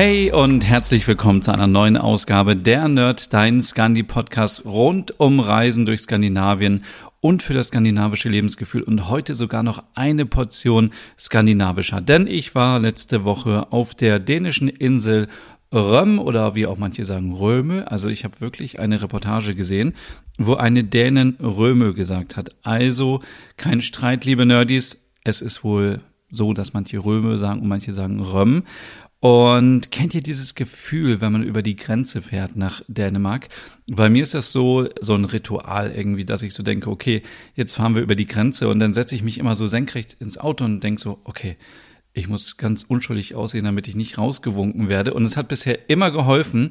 Hey und herzlich willkommen zu einer neuen Ausgabe der Nerd, dein Scandi-Podcast rund um Reisen durch Skandinavien und für das skandinavische Lebensgefühl und heute sogar noch eine Portion skandinavischer. Denn ich war letzte Woche auf der dänischen Insel Röm oder wie auch manche sagen Röme. Also ich habe wirklich eine Reportage gesehen, wo eine Dänin Röme gesagt hat. Also kein Streit, liebe Nerdys. Es ist wohl so, dass manche Röme sagen und manche sagen Röm. Und kennt ihr dieses Gefühl, wenn man über die Grenze fährt nach Dänemark? Bei mir ist das so, so ein Ritual irgendwie, dass ich so denke, okay, jetzt fahren wir über die Grenze und dann setze ich mich immer so senkrecht ins Auto und denke so, okay, ich muss ganz unschuldig aussehen, damit ich nicht rausgewunken werde. Und es hat bisher immer geholfen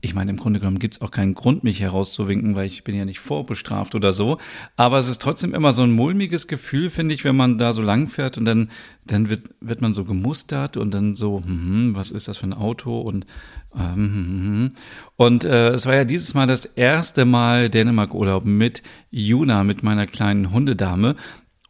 ich meine, im Grunde genommen gibt es auch keinen Grund, mich herauszuwinken, weil ich bin ja nicht vorbestraft oder so. Aber es ist trotzdem immer so ein mulmiges Gefühl, finde ich, wenn man da so lang fährt und dann, dann wird, wird man so gemustert und dann so, hm, was ist das für ein Auto und ähm, hm, hm, hm. und äh, es war ja dieses Mal das erste Mal Dänemark-Urlaub mit Juna, mit meiner kleinen Hundedame.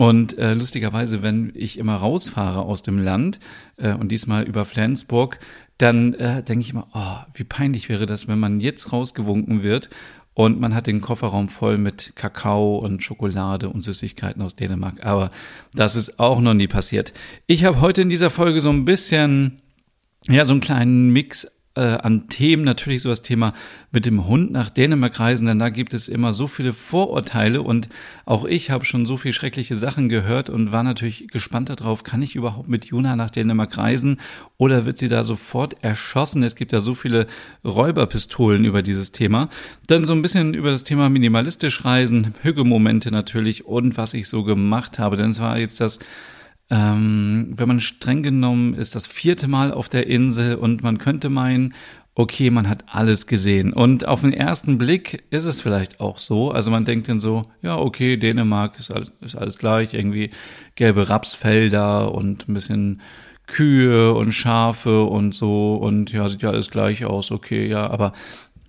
Und äh, lustigerweise, wenn ich immer rausfahre aus dem Land äh, und diesmal über Flensburg, dann äh, denke ich immer, oh, wie peinlich wäre das, wenn man jetzt rausgewunken wird und man hat den Kofferraum voll mit Kakao und Schokolade und Süßigkeiten aus Dänemark. Aber das ist auch noch nie passiert. Ich habe heute in dieser Folge so ein bisschen, ja, so einen kleinen Mix äh, an Themen. Natürlich so das Thema mit dem Hund nach Dänemark reisen, denn da gibt es immer so viele Vorurteile und auch ich habe schon so viele schreckliche Sachen gehört und war natürlich gespannt darauf, kann ich überhaupt mit Juna nach Dänemark reisen oder wird sie da sofort erschossen? Es gibt ja so viele Räuberpistolen über dieses Thema. Dann so ein bisschen über das Thema minimalistisch reisen, Hügelmomente natürlich und was ich so gemacht habe, denn es war jetzt das ähm, wenn man streng genommen ist, das vierte Mal auf der Insel und man könnte meinen, okay, man hat alles gesehen. Und auf den ersten Blick ist es vielleicht auch so. Also man denkt dann so, ja, okay, Dänemark ist alles, ist alles gleich, irgendwie gelbe Rapsfelder und ein bisschen Kühe und Schafe und so und ja, sieht ja alles gleich aus, okay, ja, aber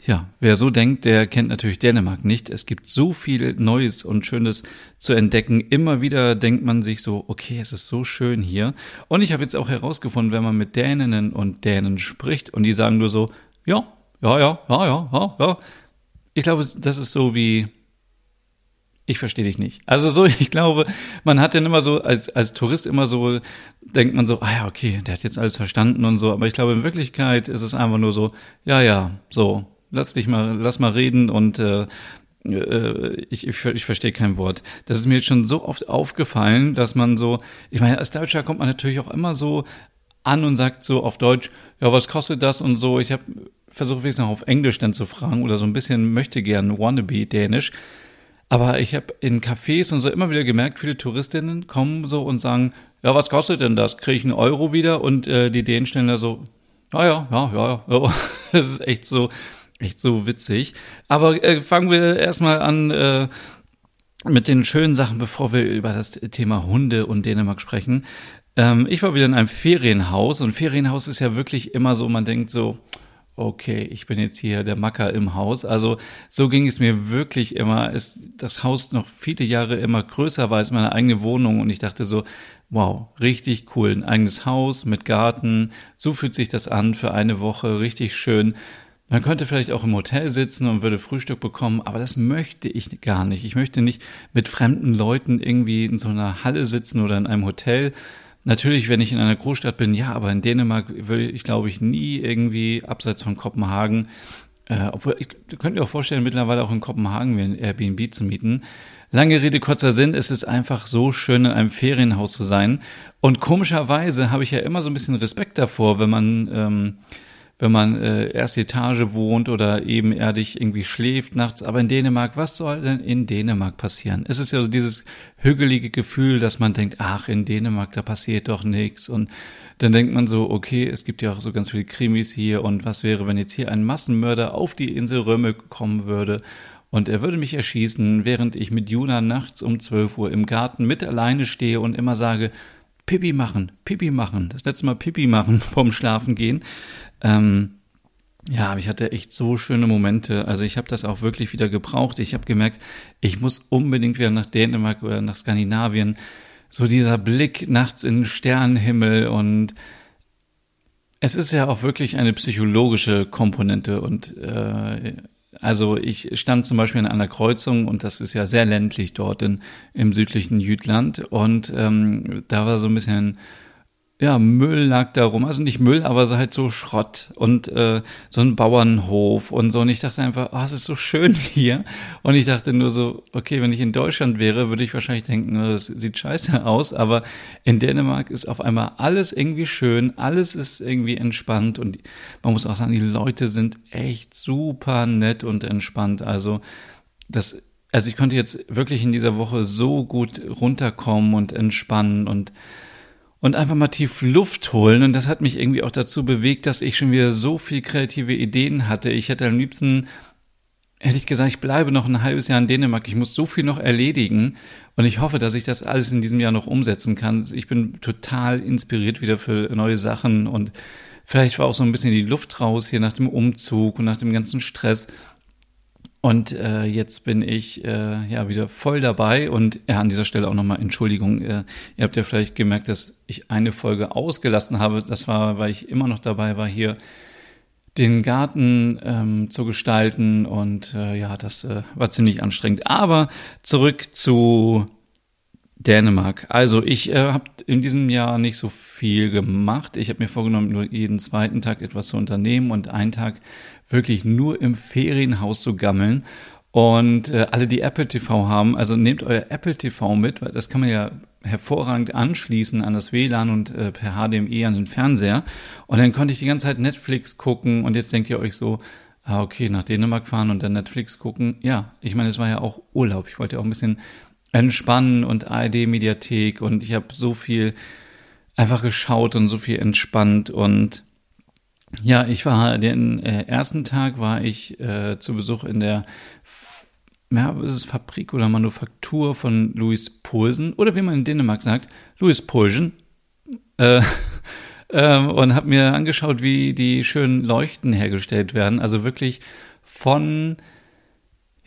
ja, wer so denkt, der kennt natürlich Dänemark nicht. Es gibt so viel Neues und Schönes zu entdecken. Immer wieder denkt man sich so, okay, es ist so schön hier. Und ich habe jetzt auch herausgefunden, wenn man mit Däninnen und Dänen spricht und die sagen nur so, ja, ja, ja, ja, ja, ja, ja. Ich glaube, das ist so wie, ich verstehe dich nicht. Also so, ich glaube, man hat dann immer so, als, als Tourist immer so, denkt man so, ah ja, okay, der hat jetzt alles verstanden und so. Aber ich glaube, in Wirklichkeit ist es einfach nur so, ja, ja, so, lass dich mal, lass mal reden und äh, äh, ich, ich, ich verstehe kein Wort. Das ist mir jetzt schon so oft aufgefallen, dass man so, ich meine, als Deutscher kommt man natürlich auch immer so an und sagt so auf Deutsch, ja, was kostet das und so. Ich habe versucht wenigstens noch auf Englisch dann zu fragen oder so ein bisschen möchte gern wannabe Dänisch. Aber ich habe in Cafés und so immer wieder gemerkt, viele Touristinnen kommen so und sagen, ja, was kostet denn das? Kriege ich einen Euro wieder? Und äh, die Dänen stellen da so, ja, ja, ja, ja, ja. Das ist echt so, Echt so witzig. Aber äh, fangen wir erstmal an äh, mit den schönen Sachen, bevor wir über das Thema Hunde und Dänemark sprechen. Ähm, ich war wieder in einem Ferienhaus und Ferienhaus ist ja wirklich immer so, man denkt so, okay, ich bin jetzt hier der Macker im Haus. Also so ging es mir wirklich immer. Ist das Haus noch viele Jahre immer größer war als meine eigene Wohnung und ich dachte so, wow, richtig cool, ein eigenes Haus mit Garten. So fühlt sich das an für eine Woche, richtig schön. Man könnte vielleicht auch im Hotel sitzen und würde Frühstück bekommen, aber das möchte ich gar nicht. Ich möchte nicht mit fremden Leuten irgendwie in so einer Halle sitzen oder in einem Hotel. Natürlich, wenn ich in einer Großstadt bin, ja, aber in Dänemark würde ich, glaube ich, nie irgendwie abseits von Kopenhagen, äh, obwohl ich könnte mir auch vorstellen, mittlerweile auch in Kopenhagen mir ein Airbnb zu mieten. Lange Rede, kurzer Sinn, es ist einfach so schön, in einem Ferienhaus zu sein. Und komischerweise habe ich ja immer so ein bisschen Respekt davor, wenn man ähm, wenn man äh, erste Etage wohnt oder ebenerdig irgendwie schläft nachts. Aber in Dänemark, was soll denn in Dänemark passieren? Es ist ja so dieses hügelige Gefühl, dass man denkt, ach, in Dänemark, da passiert doch nichts. Und dann denkt man so, okay, es gibt ja auch so ganz viele Krimis hier. Und was wäre, wenn jetzt hier ein Massenmörder auf die Insel Römme kommen würde? Und er würde mich erschießen, während ich mit Juna nachts um 12 Uhr im Garten mit alleine stehe und immer sage, Pipi machen, Pipi machen, das letzte Mal Pipi machen vorm Schlafen gehen. Ähm, ja, ich hatte echt so schöne Momente. Also ich habe das auch wirklich wieder gebraucht. Ich habe gemerkt, ich muss unbedingt wieder nach Dänemark oder nach Skandinavien. So dieser Blick nachts in den Sternenhimmel und es ist ja auch wirklich eine psychologische Komponente und äh, also ich stand zum Beispiel an einer Kreuzung und das ist ja sehr ländlich dort in, im südlichen Jütland und ähm, da war so ein bisschen ja, Müll lag da rum. Also nicht Müll, aber so halt so Schrott und äh, so ein Bauernhof und so. Und ich dachte einfach, oh, es ist so schön hier. Und ich dachte nur so, okay, wenn ich in Deutschland wäre, würde ich wahrscheinlich denken, oh, das sieht scheiße aus. Aber in Dänemark ist auf einmal alles irgendwie schön, alles ist irgendwie entspannt. Und man muss auch sagen, die Leute sind echt super nett und entspannt. Also das also ich konnte jetzt wirklich in dieser Woche so gut runterkommen und entspannen und und einfach mal tief Luft holen. Und das hat mich irgendwie auch dazu bewegt, dass ich schon wieder so viel kreative Ideen hatte. Ich hätte am liebsten, hätte ich gesagt, ich bleibe noch ein halbes Jahr in Dänemark. Ich muss so viel noch erledigen. Und ich hoffe, dass ich das alles in diesem Jahr noch umsetzen kann. Ich bin total inspiriert wieder für neue Sachen und vielleicht war auch so ein bisschen die Luft raus hier nach dem Umzug und nach dem ganzen Stress. Und äh, jetzt bin ich äh, ja wieder voll dabei und ja, an dieser Stelle auch nochmal Entschuldigung. Äh, ihr habt ja vielleicht gemerkt, dass ich eine Folge ausgelassen habe. Das war, weil ich immer noch dabei war, hier den Garten ähm, zu gestalten und äh, ja, das äh, war ziemlich anstrengend. Aber zurück zu Dänemark. Also ich äh, habe in diesem Jahr nicht so viel gemacht. Ich habe mir vorgenommen, nur jeden zweiten Tag etwas zu unternehmen und einen Tag wirklich nur im Ferienhaus zu gammeln. Und äh, alle, die Apple TV haben, also nehmt euer Apple TV mit, weil das kann man ja hervorragend anschließen an das WLAN und äh, per HDMI an den Fernseher. Und dann konnte ich die ganze Zeit Netflix gucken und jetzt denkt ihr euch so, ah, okay, nach Dänemark fahren und dann Netflix gucken. Ja, ich meine, es war ja auch Urlaub. Ich wollte ja auch ein bisschen entspannen und ARD-Mediathek und ich habe so viel einfach geschaut und so viel entspannt und ja, ich war den äh, ersten Tag war ich äh, zu Besuch in der ja, ist es Fabrik oder Manufaktur von Louis Poulsen oder wie man in Dänemark sagt, Louis Poulsen. Äh, äh, und habe mir angeschaut, wie die schönen Leuchten hergestellt werden. Also wirklich von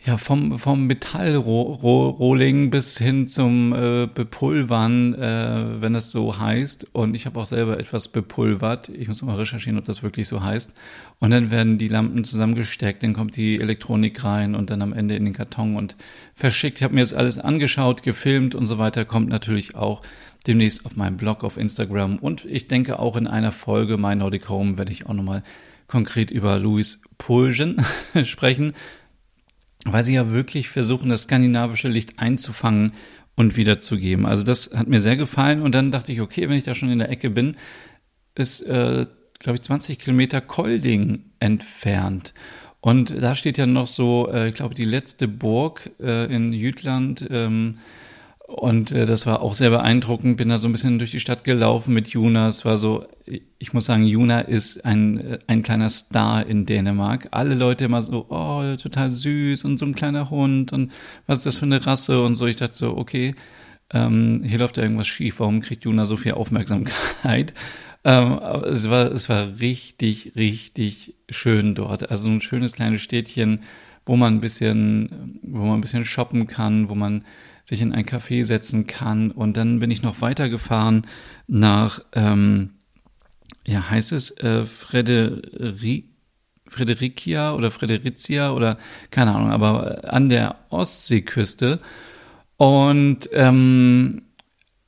ja, vom, vom Metallrohling bis hin zum äh, Bepulvern, äh, wenn es so heißt. Und ich habe auch selber etwas bepulvert. Ich muss mal recherchieren, ob das wirklich so heißt. Und dann werden die Lampen zusammengesteckt, dann kommt die Elektronik rein und dann am Ende in den Karton und verschickt. Ich habe mir das alles angeschaut, gefilmt und so weiter. Kommt natürlich auch demnächst auf meinem Blog auf Instagram. Und ich denke auch in einer Folge My Nordic Home werde ich auch nochmal konkret über Louis Pulgen sprechen weil sie ja wirklich versuchen, das skandinavische Licht einzufangen und wiederzugeben. Also das hat mir sehr gefallen und dann dachte ich, okay, wenn ich da schon in der Ecke bin, ist, äh, glaube ich, 20 Kilometer Kolding entfernt. Und da steht ja noch so, äh, ich glaube, die letzte Burg äh, in Jütland, ähm, und äh, das war auch sehr beeindruckend. Bin da so ein bisschen durch die Stadt gelaufen mit Juna. Es war so, ich muss sagen, Juna ist ein, äh, ein kleiner Star in Dänemark. Alle Leute immer so, oh, total süß und so ein kleiner Hund und was ist das für eine Rasse und so. Ich dachte so, okay, ähm, hier läuft ja irgendwas schief. Warum kriegt Juna so viel Aufmerksamkeit? Ähm, es war, es war richtig, richtig schön dort. Also ein schönes kleines Städtchen, wo man ein bisschen, wo man ein bisschen shoppen kann, wo man sich in ein Café setzen kann. Und dann bin ich noch weitergefahren nach, ähm, ja, heißt es äh, Frederik, Fredericia oder Fredericia oder keine Ahnung, aber an der Ostseeküste. Und ähm,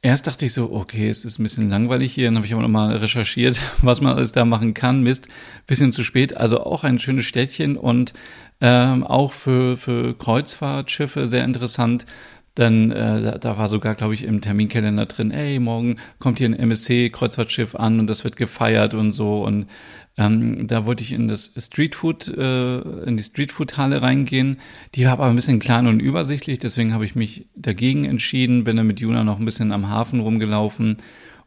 erst dachte ich so, okay, es ist ein bisschen langweilig hier. Dann habe ich aber nochmal recherchiert, was man alles da machen kann. Mist, bisschen zu spät. Also auch ein schönes Städtchen und ähm, auch für, für Kreuzfahrtschiffe sehr interessant dann äh, da, da war sogar, glaube ich, im Terminkalender drin, ey, morgen kommt hier ein MSC-Kreuzfahrtschiff an und das wird gefeiert und so. Und ähm, da wollte ich in das Streetfood, äh, in die Streetfood-Halle reingehen. Die war aber ein bisschen klein und übersichtlich, deswegen habe ich mich dagegen entschieden, bin dann mit Juna noch ein bisschen am Hafen rumgelaufen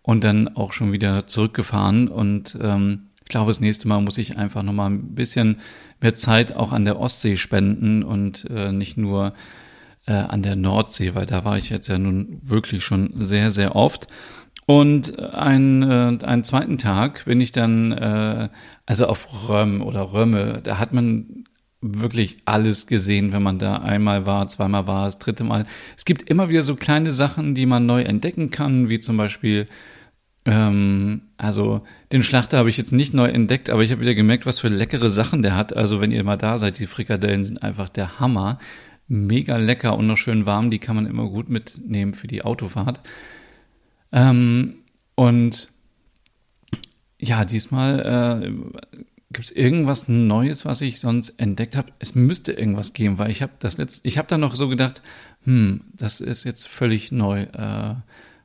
und dann auch schon wieder zurückgefahren. Und ähm, ich glaube, das nächste Mal muss ich einfach nochmal ein bisschen mehr Zeit auch an der Ostsee spenden und äh, nicht nur äh, an der Nordsee, weil da war ich jetzt ja nun wirklich schon sehr, sehr oft. Und ein, äh, einen zweiten Tag bin ich dann, äh, also auf Röm oder Römme, da hat man wirklich alles gesehen, wenn man da einmal war, zweimal war, das dritte Mal. Es gibt immer wieder so kleine Sachen, die man neu entdecken kann, wie zum Beispiel, ähm, also den Schlachter habe ich jetzt nicht neu entdeckt, aber ich habe wieder gemerkt, was für leckere Sachen der hat. Also wenn ihr mal da seid, die Frikadellen sind einfach der Hammer mega lecker und noch schön warm. Die kann man immer gut mitnehmen für die Autofahrt. Ähm, und ja, diesmal äh, gibt es irgendwas Neues, was ich sonst entdeckt habe. Es müsste irgendwas geben, weil ich habe das letzte, ich habe dann noch so gedacht, hm, das ist jetzt völlig neu. Äh,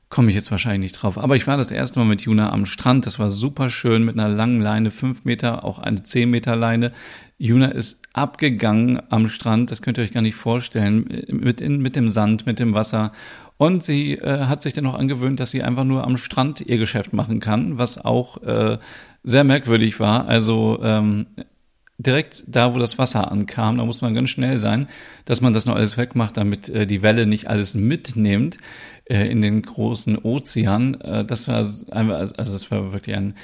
komme ich jetzt wahrscheinlich nicht drauf. Aber ich war das erste Mal mit Juna am Strand. Das war super schön mit einer langen Leine, fünf Meter, auch eine zehn Meter Leine. Juna ist abgegangen am Strand, das könnt ihr euch gar nicht vorstellen, mit, in, mit dem Sand, mit dem Wasser. Und sie äh, hat sich dann noch angewöhnt, dass sie einfach nur am Strand ihr Geschäft machen kann, was auch äh, sehr merkwürdig war. Also ähm, direkt da, wo das Wasser ankam, da muss man ganz schnell sein, dass man das noch alles wegmacht, damit äh, die Welle nicht alles mitnimmt äh, in den großen Ozean. Äh, das war einfach, also das war wirklich ein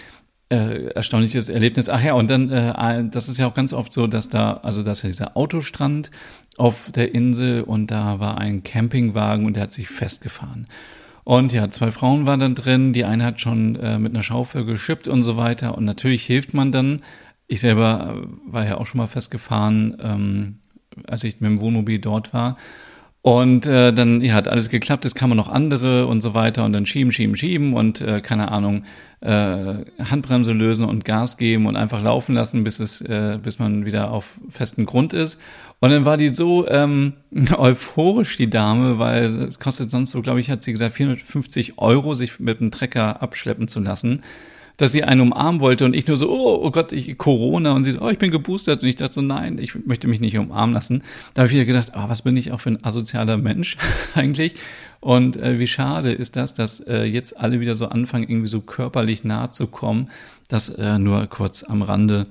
äh, erstaunliches Erlebnis. Ach ja, und dann, äh, das ist ja auch ganz oft so, dass da, also dass ja dieser Autostrand auf der Insel und da war ein Campingwagen und der hat sich festgefahren. Und ja, zwei Frauen waren dann drin, die eine hat schon äh, mit einer Schaufel geschippt und so weiter. Und natürlich hilft man dann. Ich selber äh, war ja auch schon mal festgefahren, ähm, als ich mit dem Wohnmobil dort war. Und äh, dann ja, hat alles geklappt, es kamen noch andere und so weiter und dann schieben, schieben, schieben und äh, keine Ahnung, äh, Handbremse lösen und Gas geben und einfach laufen lassen, bis es, äh, bis man wieder auf festen Grund ist. Und dann war die so ähm, euphorisch, die Dame, weil es kostet sonst so, glaube ich, hat sie gesagt, 450 Euro, sich mit dem Trecker abschleppen zu lassen dass sie einen umarmen wollte und ich nur so, oh, oh Gott, ich, Corona und sie, oh, ich bin geboostert. Und ich dachte so, nein, ich möchte mich nicht umarmen lassen. Da habe ich wieder gedacht, oh, was bin ich auch für ein asozialer Mensch eigentlich? Und äh, wie schade ist das, dass äh, jetzt alle wieder so anfangen, irgendwie so körperlich nahe zu kommen, das äh, nur kurz am Rande.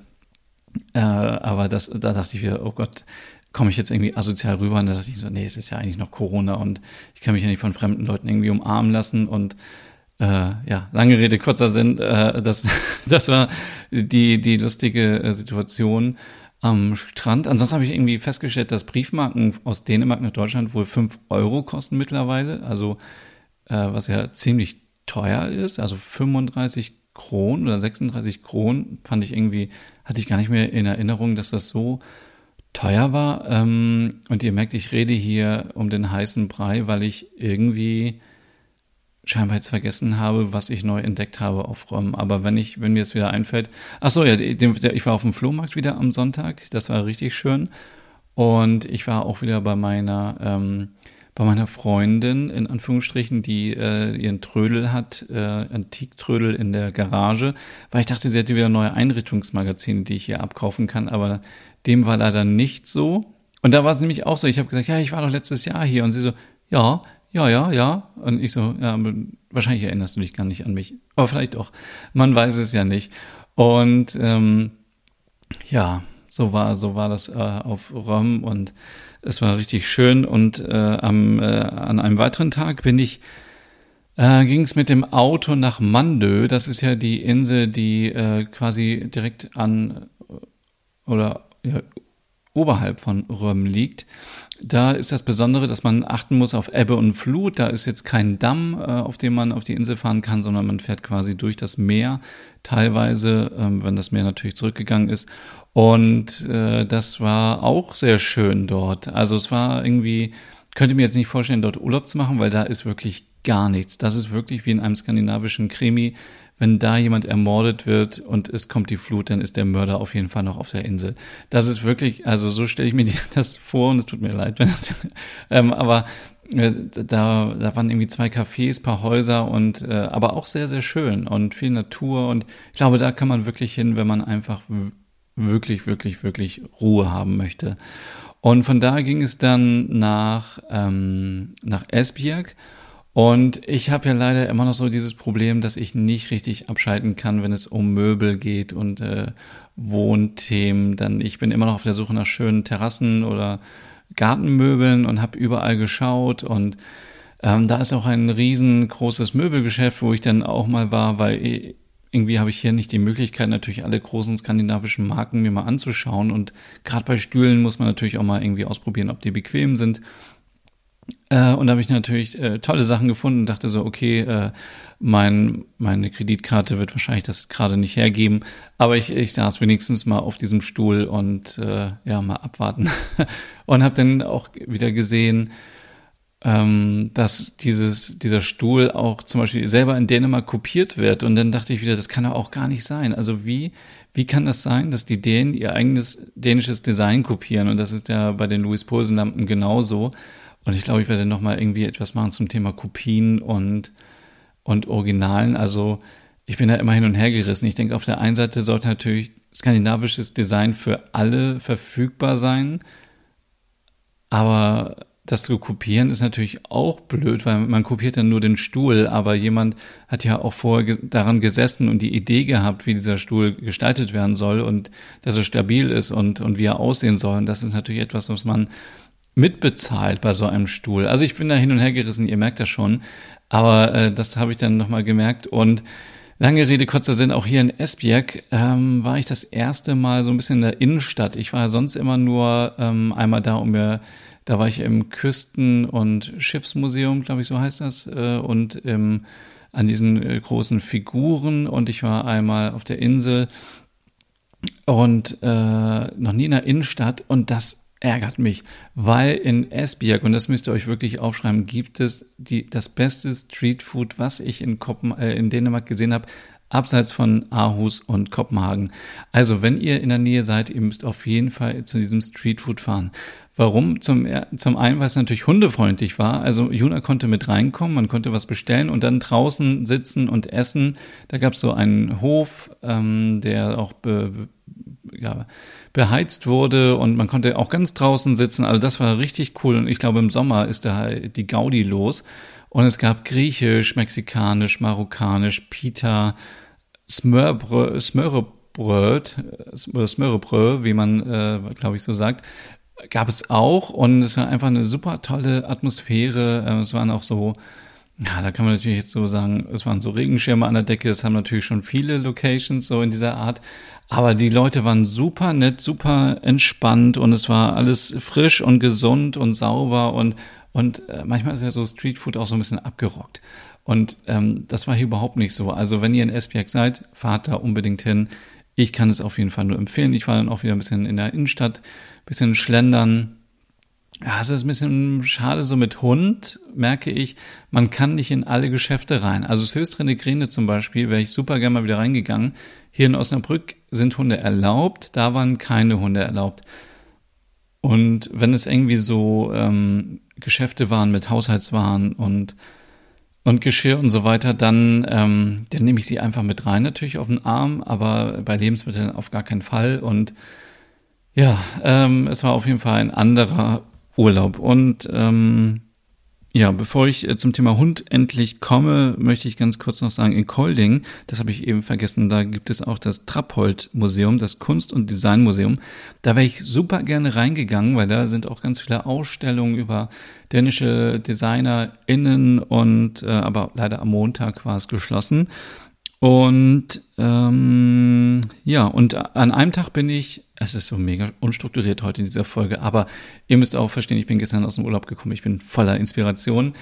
Äh, aber das, da dachte ich wieder, oh Gott, komme ich jetzt irgendwie asozial rüber? Und da dachte ich so, nee, es ist ja eigentlich noch Corona und ich kann mich ja nicht von fremden Leuten irgendwie umarmen lassen. Und äh, ja, lange Rede, kurzer Sinn, äh, das, das war die, die lustige äh, Situation am Strand. Ansonsten habe ich irgendwie festgestellt, dass Briefmarken aus Dänemark nach Deutschland wohl fünf Euro kosten mittlerweile, also äh, was ja ziemlich teuer ist, also 35 Kronen oder 36 Kronen fand ich irgendwie, hatte ich gar nicht mehr in Erinnerung, dass das so teuer war. Ähm, und ihr merkt, ich rede hier um den heißen Brei, weil ich irgendwie scheinbar jetzt vergessen habe, was ich neu entdeckt habe auf ROM. Aber wenn ich, wenn mir es wieder einfällt, ach so, ja, ich war auf dem Flohmarkt wieder am Sonntag, das war richtig schön. Und ich war auch wieder bei meiner, ähm, bei meiner Freundin, in Anführungsstrichen, die äh, ihren Trödel hat, äh, Antiktrödel in der Garage, weil ich dachte, sie hätte wieder neue Einrichtungsmagazine, die ich hier abkaufen kann, aber dem war leider nicht so. Und da war es nämlich auch so, ich habe gesagt, ja, ich war doch letztes Jahr hier. Und sie so, ja, ja, ja, ja. Und ich so, ja, wahrscheinlich erinnerst du dich gar nicht an mich. Aber vielleicht auch. Man weiß es ja nicht. Und ähm, ja, so war, so war das äh, auf Rom und es war richtig schön. Und äh, am, äh, an einem weiteren Tag bin ich, äh, ging es mit dem Auto nach Mandö. Das ist ja die Insel, die äh, quasi direkt an oder ja, oberhalb von Röm liegt. Da ist das Besondere, dass man achten muss auf Ebbe und Flut. Da ist jetzt kein Damm, äh, auf dem man auf die Insel fahren kann, sondern man fährt quasi durch das Meer, teilweise, ähm, wenn das Meer natürlich zurückgegangen ist. Und äh, das war auch sehr schön dort. Also es war irgendwie, könnte mir jetzt nicht vorstellen, dort Urlaub zu machen, weil da ist wirklich gar nichts. Das ist wirklich wie in einem skandinavischen Krimi wenn da jemand ermordet wird und es kommt die Flut, dann ist der Mörder auf jeden Fall noch auf der Insel. Das ist wirklich, also so stelle ich mir das vor und es tut mir leid, wenn das, ähm, aber äh, da, da waren irgendwie zwei Cafés, paar Häuser und äh, aber auch sehr, sehr schön und viel Natur. Und ich glaube, da kann man wirklich hin, wenn man einfach wirklich, wirklich, wirklich Ruhe haben möchte. Und von da ging es dann nach, ähm, nach Esbjerg. Und ich habe ja leider immer noch so dieses Problem, dass ich nicht richtig abschalten kann, wenn es um Möbel geht und äh, Wohnthemen. Dann ich bin immer noch auf der Suche nach schönen Terrassen oder Gartenmöbeln und habe überall geschaut und ähm, da ist auch ein riesengroßes Möbelgeschäft, wo ich dann auch mal war, weil irgendwie habe ich hier nicht die Möglichkeit, natürlich alle großen skandinavischen Marken mir mal anzuschauen. Und gerade bei Stühlen muss man natürlich auch mal irgendwie ausprobieren, ob die bequem sind. Äh, und da habe ich natürlich äh, tolle Sachen gefunden und dachte so, okay, äh, mein, meine Kreditkarte wird wahrscheinlich das gerade nicht hergeben, aber ich, ich saß wenigstens mal auf diesem Stuhl und äh, ja, mal abwarten. und habe dann auch wieder gesehen, ähm, dass dieses, dieser Stuhl auch zum Beispiel selber in Dänemark kopiert wird. Und dann dachte ich wieder, das kann doch auch gar nicht sein. Also wie, wie kann das sein, dass die Dänen ihr eigenes dänisches Design kopieren? Und das ist ja bei den Louis Poulsen Lampen genauso. Und ich glaube, ich werde nochmal irgendwie etwas machen zum Thema Kopien und, und Originalen. Also ich bin da immer hin und her gerissen. Ich denke, auf der einen Seite sollte natürlich skandinavisches Design für alle verfügbar sein. Aber das zu kopieren ist natürlich auch blöd, weil man kopiert dann nur den Stuhl, aber jemand hat ja auch vorher daran gesessen und die Idee gehabt, wie dieser Stuhl gestaltet werden soll und dass er stabil ist und, und wie er aussehen soll. Und das ist natürlich etwas, was man mitbezahlt bei so einem Stuhl. Also ich bin da hin und her gerissen, ihr merkt das schon, aber äh, das habe ich dann nochmal gemerkt und Lange Rede, kurzer Sinn, auch hier in Esbjerg ähm, war ich das erste Mal so ein bisschen in der Innenstadt. Ich war sonst immer nur ähm, einmal da, um mir da war ich im Küsten- und Schiffsmuseum, glaube ich, so heißt das, äh, und ähm, an diesen äh, großen Figuren. Und ich war einmal auf der Insel und äh, noch nie in der Innenstadt. Und das ärgert mich, weil in Esbjerg, und das müsst ihr euch wirklich aufschreiben, gibt es die, das beste Streetfood, was ich in, Kopen, äh, in Dänemark gesehen habe, abseits von Aarhus und Kopenhagen. Also, wenn ihr in der Nähe seid, ihr müsst auf jeden Fall zu diesem Streetfood fahren. Warum? Zum, zum einen, weil es natürlich hundefreundlich war. Also Juna konnte mit reinkommen, man konnte was bestellen und dann draußen sitzen und essen. Da gab es so einen Hof, ähm, der auch be, ja, beheizt wurde und man konnte auch ganz draußen sitzen. Also das war richtig cool und ich glaube im Sommer ist da die Gaudi los. Und es gab griechisch, mexikanisch, marokkanisch, Pita, Smörbröt, Smörrebröt, Smörrebröt, wie man, äh, glaube ich, so sagt gab es auch und es war einfach eine super tolle Atmosphäre. Äh, es waren auch so, ja, da kann man natürlich jetzt so sagen, es waren so Regenschirme an der Decke, das haben natürlich schon viele Locations so in dieser Art. Aber die Leute waren super nett, super entspannt und es war alles frisch und gesund und sauber und, und äh, manchmal ist ja so Streetfood auch so ein bisschen abgerockt. Und ähm, das war hier überhaupt nicht so. Also wenn ihr in Esbjerg seid, fahrt da unbedingt hin. Ich kann es auf jeden Fall nur empfehlen. Ich war dann auch wieder ein bisschen in der Innenstadt, ein bisschen schlendern. Ja, es ist ein bisschen schade so mit Hund, merke ich. Man kann nicht in alle Geschäfte rein. Also das Höchstrende Grene zum Beispiel, wäre ich super gerne mal wieder reingegangen. Hier in Osnabrück sind Hunde erlaubt, da waren keine Hunde erlaubt. Und wenn es irgendwie so ähm, Geschäfte waren mit Haushaltswaren und und Geschirr und so weiter, dann, ähm, dann nehme ich sie einfach mit rein, natürlich auf den Arm, aber bei Lebensmitteln auf gar keinen Fall. Und ja, ähm, es war auf jeden Fall ein anderer Urlaub. Und ähm, ja, bevor ich äh, zum Thema Hund endlich komme, möchte ich ganz kurz noch sagen, in Kolding, das habe ich eben vergessen, da gibt es auch das Trappold-Museum, das Kunst- und Designmuseum. Da wäre ich super gerne reingegangen, weil da sind auch ganz viele Ausstellungen über dänische DesignerInnen und äh, aber leider am Montag war es geschlossen. Und ähm, ja, und an einem Tag bin ich, es ist so mega unstrukturiert heute in dieser Folge, aber ihr müsst auch verstehen, ich bin gestern aus dem Urlaub gekommen, ich bin voller Inspiration.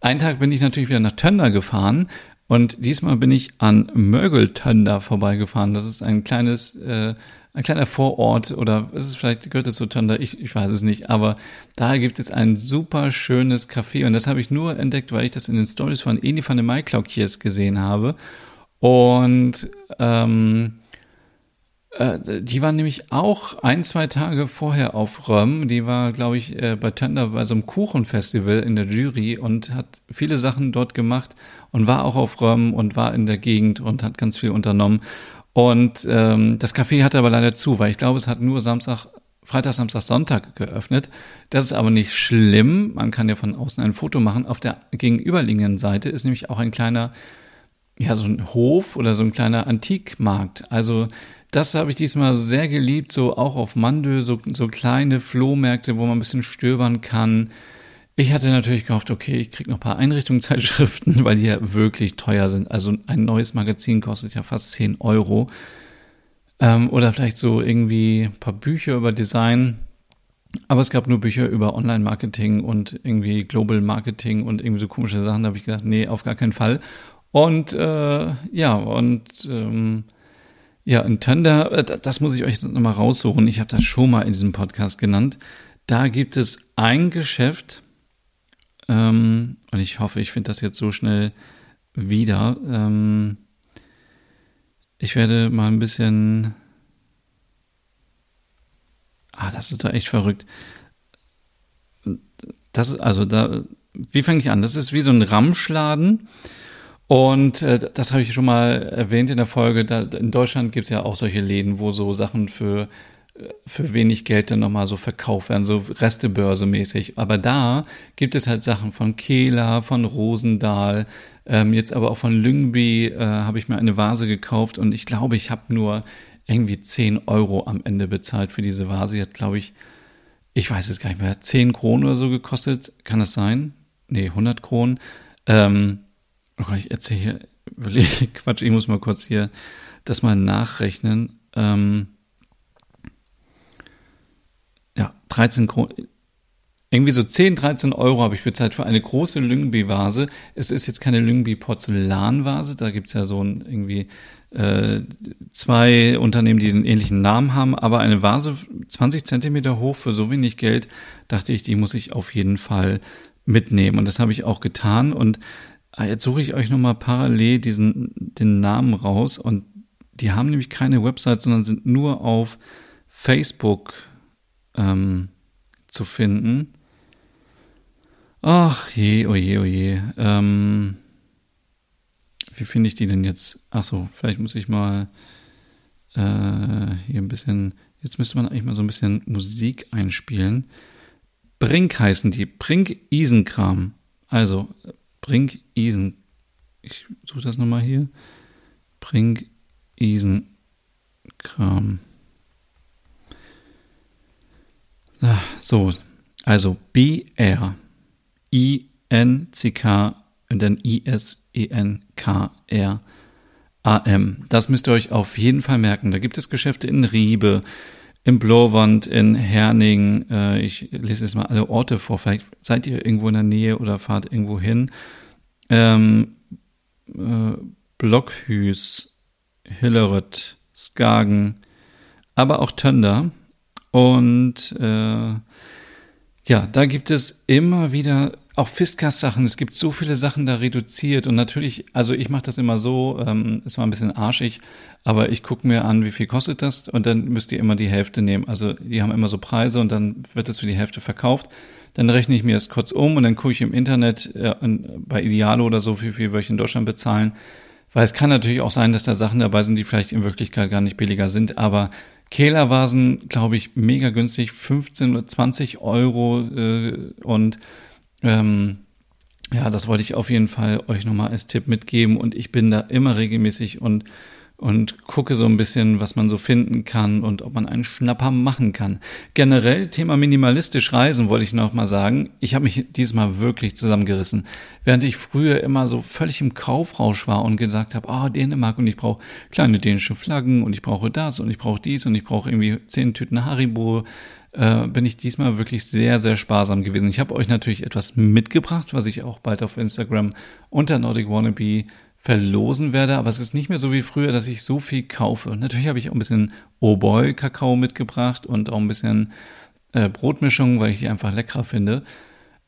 Einen Tag bin ich natürlich wieder nach Tönder gefahren und diesmal bin ich an Mörgeltönder vorbeigefahren. Das ist ein kleines, äh, ein kleiner Vorort oder ist es vielleicht gehört es zu Tönder, ich, ich weiß es nicht, aber da gibt es ein super schönes Café und das habe ich nur entdeckt, weil ich das in den Stories von Eni van de Maiklauk gesehen habe. Und ähm, Äh, die war nämlich auch ein, zwei Tage vorher auf Röm. Die war, glaube ich, äh, bei Tender bei so einem Kuchenfestival in der Jury und hat viele Sachen dort gemacht und war auch auf Röm und war in der Gegend und hat ganz viel unternommen. Und ähm, das Café hatte aber leider zu, weil ich glaube, es hat nur Samstag, Freitag, Samstag, Sonntag geöffnet. Das ist aber nicht schlimm. Man kann ja von außen ein Foto machen. Auf der gegenüberliegenden Seite ist nämlich auch ein kleiner, ja, so ein Hof oder so ein kleiner Antikmarkt. Also das habe ich diesmal sehr geliebt, so auch auf Mandö, so, so kleine Flohmärkte, wo man ein bisschen stöbern kann. Ich hatte natürlich gehofft, okay, ich kriege noch ein paar Einrichtungszeitschriften, weil die ja wirklich teuer sind. Also ein neues Magazin kostet ja fast 10 Euro. Ähm, oder vielleicht so irgendwie ein paar Bücher über Design. Aber es gab nur Bücher über Online-Marketing und irgendwie Global Marketing und irgendwie so komische Sachen. Da habe ich gedacht, nee, auf gar keinen Fall. Und äh, ja, und ähm, ja, und Thunder, äh, das muss ich euch nochmal raussuchen. Ich habe das schon mal in diesem Podcast genannt. Da gibt es ein Geschäft, ähm, und ich hoffe, ich finde das jetzt so schnell wieder. Ähm, ich werde mal ein bisschen. Ah, das ist doch echt verrückt. Das ist also da. Wie fange ich an? Das ist wie so ein Ramschladen. Und äh, das habe ich schon mal erwähnt in der Folge. Da, in Deutschland gibt es ja auch solche Läden, wo so Sachen für, äh, für wenig Geld dann nochmal so verkauft werden, so Restebörse mäßig. Aber da gibt es halt Sachen von Kehler, von Rosendahl, ähm, jetzt aber auch von Lyngby äh, habe ich mir eine Vase gekauft und ich glaube, ich habe nur irgendwie 10 Euro am Ende bezahlt für diese Vase. Die hat, glaube ich, ich weiß es gar nicht mehr, 10 Kronen oder so gekostet. Kann das sein? Nee, 100 Kronen. Ähm, Oh ich erzähle hier wirklich Quatsch. Ich muss mal kurz hier das mal nachrechnen. Ähm, ja, 13 Kronen. Irgendwie so 10, 13 Euro habe ich bezahlt für eine große Lyngby-Vase. Es ist jetzt keine Lyngby-Porzellan-Vase. Da gibt es ja so ein, irgendwie äh, zwei Unternehmen, die den ähnlichen Namen haben. Aber eine Vase 20 Zentimeter hoch für so wenig Geld, dachte ich, die muss ich auf jeden Fall mitnehmen. Und das habe ich auch getan. Und jetzt suche ich euch nochmal parallel diesen, den Namen raus und die haben nämlich keine Website, sondern sind nur auf Facebook ähm, zu finden. Ach je, oje, oh oje. Oh ähm, wie finde ich die denn jetzt? Ach so, vielleicht muss ich mal äh, hier ein bisschen. Jetzt müsste man eigentlich mal so ein bisschen Musik einspielen. Brink heißen die. Brink Isenkram. Also Brink Isen. Ich suche das nochmal hier. Brink Isenkram. So, also B-R I-N-C-K und dann I-S-E-N-K-R A-M. Das müsst ihr euch auf jeden Fall merken. Da gibt es Geschäfte in Riebe, in Blowand, in Herning. Äh, ich lese jetzt mal alle Orte vor. Vielleicht seid ihr irgendwo in der Nähe oder fahrt irgendwo hin. Ähm, äh, Blockhüs, Hilleret, Skagen, aber auch Tönder. Und äh, ja, da gibt es immer wieder auch Fiskas-Sachen. Es gibt so viele Sachen da reduziert. Und natürlich, also ich mache das immer so, ähm, ist mal ein bisschen arschig, aber ich gucke mir an, wie viel kostet das und dann müsst ihr immer die Hälfte nehmen. Also die haben immer so Preise und dann wird es für die Hälfte verkauft. Dann rechne ich mir das kurz um und dann gucke ich im Internet äh, bei Idealo oder so, wie viel würde ich in Deutschland bezahlen. Weil es kann natürlich auch sein, dass da Sachen dabei sind, die vielleicht in Wirklichkeit gar nicht billiger sind, aber Kehlervasen, glaube ich, mega günstig, 15 oder 20 Euro äh, und ähm, ja, das wollte ich auf jeden Fall euch nochmal als Tipp mitgeben und ich bin da immer regelmäßig und und gucke so ein bisschen, was man so finden kann und ob man einen Schnapper machen kann. Generell Thema minimalistisch reisen wollte ich noch mal sagen. Ich habe mich diesmal wirklich zusammengerissen. Während ich früher immer so völlig im Kaufrausch war und gesagt habe, oh, Dänemark und ich brauche kleine dänische Flaggen und ich brauche das und ich brauche dies und ich brauche irgendwie zehn Tüten Haribo, äh, bin ich diesmal wirklich sehr, sehr sparsam gewesen. Ich habe euch natürlich etwas mitgebracht, was ich auch bald auf Instagram unter Nordic Wannabe verlosen werde, aber es ist nicht mehr so wie früher, dass ich so viel kaufe. Natürlich habe ich auch ein bisschen Oh Kakao mitgebracht und auch ein bisschen äh, Brotmischung, weil ich die einfach leckerer finde.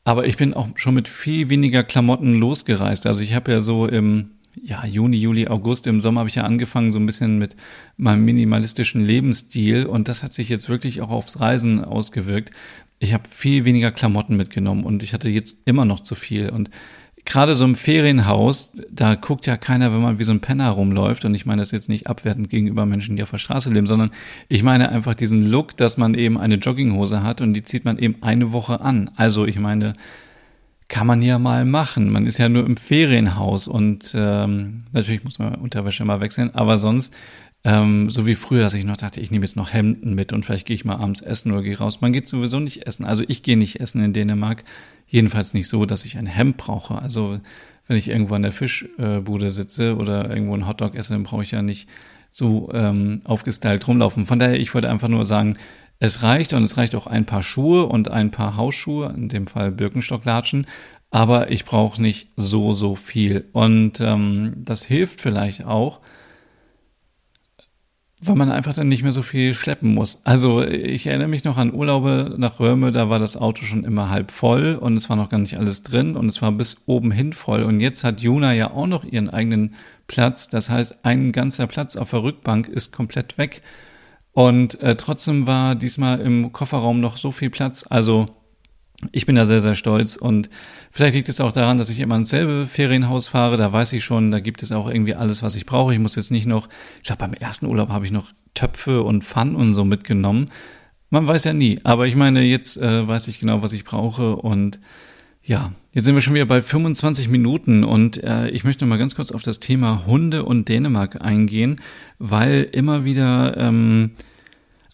Aber ich bin auch schon mit viel weniger Klamotten losgereist. Also ich habe ja so im ja, Juni, Juli, August. Im Sommer habe ich ja angefangen so ein bisschen mit meinem minimalistischen Lebensstil und das hat sich jetzt wirklich auch aufs Reisen ausgewirkt. Ich habe viel weniger Klamotten mitgenommen und ich hatte jetzt immer noch zu viel und gerade so im Ferienhaus, da guckt ja keiner, wenn man wie so ein Penner rumläuft. Und ich meine das jetzt nicht abwertend gegenüber Menschen, die auf der Straße leben, sondern ich meine einfach diesen Look, dass man eben eine Jogginghose hat und die zieht man eben eine Woche an. Also ich meine, kann man ja mal machen. Man ist ja nur im Ferienhaus und ähm, natürlich muss man Unterwäsche mal wechseln, aber sonst ähm, so wie früher, dass ich noch dachte, ich nehme jetzt noch Hemden mit und vielleicht gehe ich mal abends essen oder gehe raus. Man geht sowieso nicht essen. Also ich gehe nicht essen in Dänemark. Jedenfalls nicht so, dass ich ein Hemd brauche. Also wenn ich irgendwo an der Fischbude sitze oder irgendwo einen Hotdog esse, dann brauche ich ja nicht so ähm, aufgestylt rumlaufen. Von daher, ich wollte einfach nur sagen, es reicht und es reicht auch ein paar Schuhe und ein paar Hausschuhe, in dem Fall Birkenstocklatschen, aber ich brauche nicht so, so viel. Und ähm, das hilft vielleicht auch, weil man einfach dann nicht mehr so viel schleppen muss. Also ich erinnere mich noch an Urlaube nach Röme, da war das Auto schon immer halb voll und es war noch gar nicht alles drin und es war bis oben hin voll. Und jetzt hat Juna ja auch noch ihren eigenen Platz. Das heißt, ein ganzer Platz auf der Rückbank ist komplett weg. Und äh, trotzdem war diesmal im Kofferraum noch so viel Platz. Also ich bin da sehr, sehr stolz und vielleicht liegt es auch daran, dass ich immer ins selbe Ferienhaus fahre. Da weiß ich schon, da gibt es auch irgendwie alles, was ich brauche. Ich muss jetzt nicht noch, ich glaube, beim ersten Urlaub habe ich noch Töpfe und Pfannen und so mitgenommen. Man weiß ja nie. Aber ich meine, jetzt äh, weiß ich genau, was ich brauche und ja, jetzt sind wir schon wieder bei 25 Minuten und äh, ich möchte noch mal ganz kurz auf das Thema Hunde und Dänemark eingehen, weil immer wieder ähm,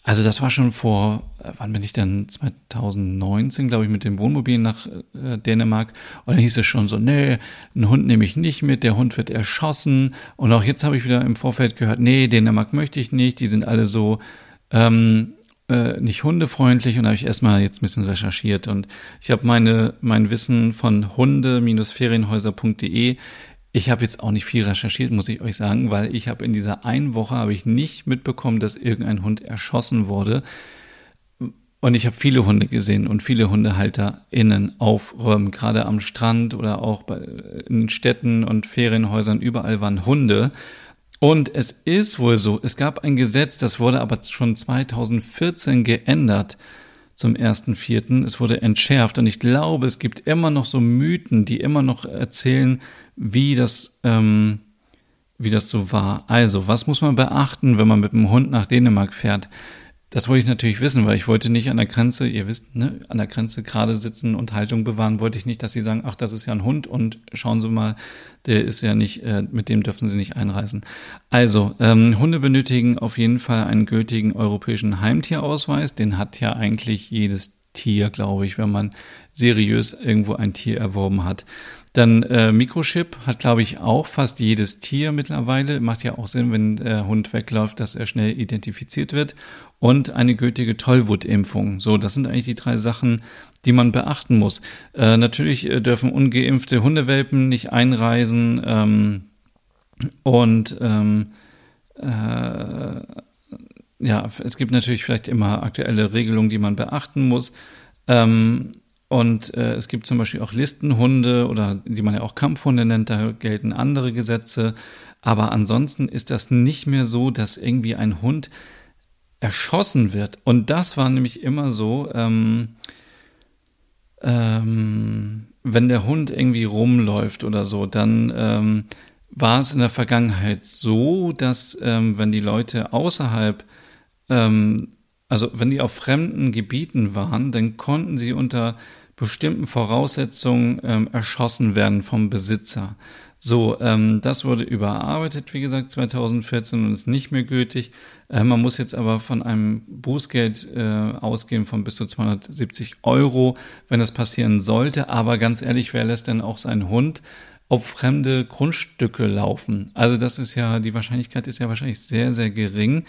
also das war schon vor, äh, wann bin ich denn? 2019, glaube ich, mit dem Wohnmobil nach äh, Dänemark. Und dann hieß es schon so, nee, einen Hund nehme ich nicht mit, der Hund wird erschossen. Und auch jetzt habe ich wieder im Vorfeld gehört, nee, Dänemark möchte ich nicht, die sind alle so ähm, äh, nicht hundefreundlich. Und habe ich erstmal jetzt ein bisschen recherchiert. Und ich habe meine mein Wissen von hunde-ferienhäuser.de ich habe jetzt auch nicht viel recherchiert, muss ich euch sagen, weil ich habe in dieser einen Woche habe ich nicht mitbekommen, dass irgendein Hund erschossen wurde. Und ich habe viele Hunde gesehen und viele HundehalterInnen aufräumen, gerade am Strand oder auch bei, in Städten und Ferienhäusern, überall waren Hunde. Und es ist wohl so, es gab ein Gesetz, das wurde aber schon 2014 geändert zum ersten Vierten. Es wurde entschärft und ich glaube, es gibt immer noch so Mythen, die immer noch erzählen, wie das, ähm, wie das so war. Also, was muss man beachten, wenn man mit dem Hund nach Dänemark fährt? Das wollte ich natürlich wissen, weil ich wollte nicht an der Grenze, ihr wisst, ne, an der Grenze gerade sitzen und Haltung bewahren, wollte ich nicht, dass sie sagen, ach, das ist ja ein Hund und schauen Sie mal, der ist ja nicht, äh, mit dem dürfen Sie nicht einreisen. Also, ähm, Hunde benötigen auf jeden Fall einen gültigen europäischen Heimtierausweis, den hat ja eigentlich jedes Tier, glaube ich, wenn man seriös irgendwo ein Tier erworben hat. Dann äh, Mikrochip hat, glaube ich, auch fast jedes Tier mittlerweile. Macht ja auch Sinn, wenn der Hund wegläuft, dass er schnell identifiziert wird. Und eine gültige Tollwutimpfung. So, das sind eigentlich die drei Sachen, die man beachten muss. Äh, natürlich äh, dürfen ungeimpfte Hundewelpen nicht einreisen. Ähm, und ähm, äh, ja, es gibt natürlich vielleicht immer aktuelle Regelungen, die man beachten muss. Ähm, und äh, es gibt zum Beispiel auch Listenhunde oder die man ja auch Kampfhunde nennt, da gelten andere Gesetze. Aber ansonsten ist das nicht mehr so, dass irgendwie ein Hund erschossen wird. Und das war nämlich immer so, ähm, ähm, wenn der Hund irgendwie rumläuft oder so, dann ähm, war es in der Vergangenheit so, dass ähm, wenn die Leute außerhalb ähm, also wenn die auf fremden Gebieten waren, dann konnten sie unter bestimmten Voraussetzungen ähm, erschossen werden vom Besitzer. So, ähm, das wurde überarbeitet, wie gesagt, 2014 und ist nicht mehr gültig. Äh, man muss jetzt aber von einem Bußgeld äh, ausgehen von bis zu 270 Euro, wenn das passieren sollte. Aber ganz ehrlich, wer lässt denn auch seinen Hund auf fremde Grundstücke laufen? Also das ist ja, die Wahrscheinlichkeit ist ja wahrscheinlich sehr, sehr gering.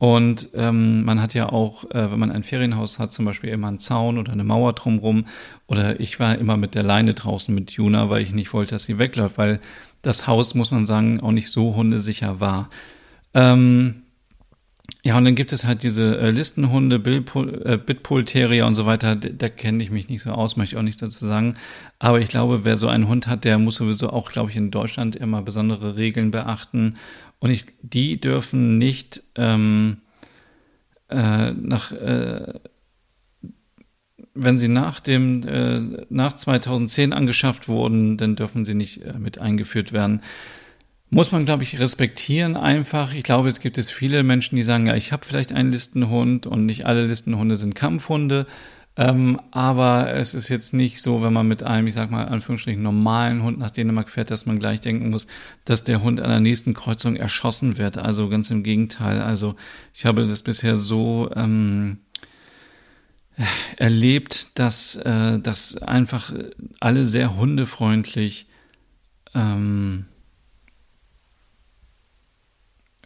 Und ähm, man hat ja auch, äh, wenn man ein Ferienhaus hat, zum Beispiel immer einen Zaun oder eine Mauer drumrum. Oder ich war immer mit der Leine draußen mit Juna, weil ich nicht wollte, dass sie wegläuft, weil das Haus, muss man sagen, auch nicht so hundesicher war. Ähm, ja, und dann gibt es halt diese äh, Listenhunde, äh, Bitbull Terrier und so weiter. Da, da kenne ich mich nicht so aus, möchte ich auch nichts dazu sagen. Aber ich glaube, wer so einen Hund hat, der muss sowieso auch, glaube ich, in Deutschland immer besondere Regeln beachten. Und ich, die dürfen nicht ähm, äh, nach, äh, wenn sie nach dem, äh, nach 2010 angeschafft wurden, dann dürfen sie nicht äh, mit eingeführt werden muss man, glaube ich, respektieren einfach. Ich glaube, es gibt es viele Menschen, die sagen, ja, ich habe vielleicht einen Listenhund und nicht alle Listenhunde sind Kampfhunde. Ähm, aber es ist jetzt nicht so, wenn man mit einem, ich sag mal, Anführungsstrichen normalen Hund nach Dänemark fährt, dass man gleich denken muss, dass der Hund an der nächsten Kreuzung erschossen wird. Also ganz im Gegenteil. Also ich habe das bisher so ähm, erlebt, dass, äh, dass einfach alle sehr hundefreundlich ähm,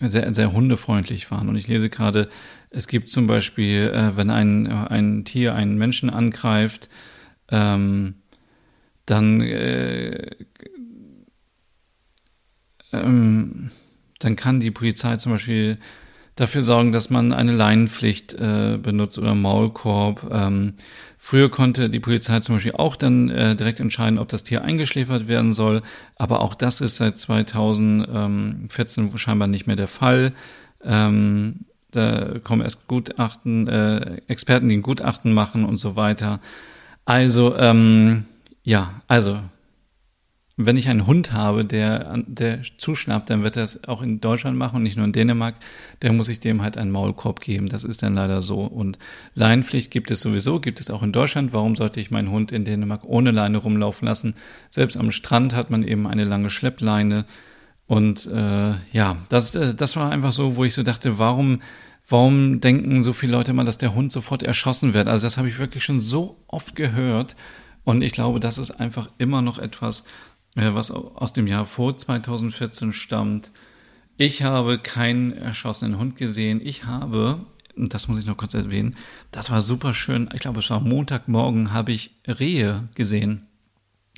sehr, sehr hundefreundlich waren. Und ich lese gerade, es gibt zum Beispiel, äh, wenn ein, ein Tier einen Menschen angreift, ähm, dann, äh, ähm, dann kann die Polizei zum Beispiel dafür sorgen, dass man eine Leinenpflicht äh, benutzt oder Maulkorb. Ähm, früher konnte die Polizei zum Beispiel auch dann äh, direkt entscheiden, ob das Tier eingeschläfert werden soll, aber auch das ist seit 2014 scheinbar nicht mehr der Fall. Ähm, da kommen erst Gutachten, äh, Experten, die ein Gutachten machen und so weiter. Also, ähm, ja, also wenn ich einen Hund habe, der, der zuschnappt, dann wird er es auch in Deutschland machen und nicht nur in Dänemark, dann muss ich dem halt einen Maulkorb geben. Das ist dann leider so. Und Leinenpflicht gibt es sowieso, gibt es auch in Deutschland. Warum sollte ich meinen Hund in Dänemark ohne Leine rumlaufen lassen? Selbst am Strand hat man eben eine lange Schleppleine. Und äh, ja, das, äh, das war einfach so, wo ich so dachte, warum, warum denken so viele Leute immer, dass der Hund sofort erschossen wird? Also das habe ich wirklich schon so oft gehört. Und ich glaube, das ist einfach immer noch etwas, was aus dem Jahr vor 2014 stammt. Ich habe keinen erschossenen Hund gesehen. Ich habe, und das muss ich noch kurz erwähnen, das war super schön. Ich glaube, es war Montagmorgen, habe ich Rehe gesehen.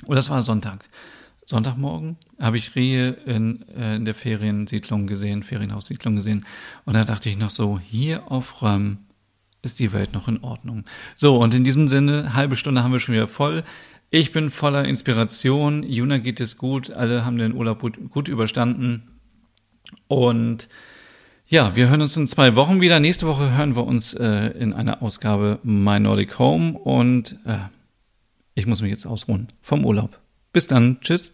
Oder das war Sonntag. Sonntagmorgen habe ich Rehe in, äh, in der Feriensiedlung gesehen, Ferienhaussiedlung gesehen. Und da dachte ich noch so, hier auf Röm ist die Welt noch in Ordnung. So, und in diesem Sinne, halbe Stunde haben wir schon wieder voll. Ich bin voller Inspiration. Juna geht es gut. Alle haben den Urlaub gut, überstanden. Und ja, wir hören uns in zwei Wochen wieder. Nächste Woche hören wir uns äh, in einer Ausgabe My Nordic Home. Und äh, ich muss mich jetzt ausruhen vom Urlaub. Bis dann. Tschüss.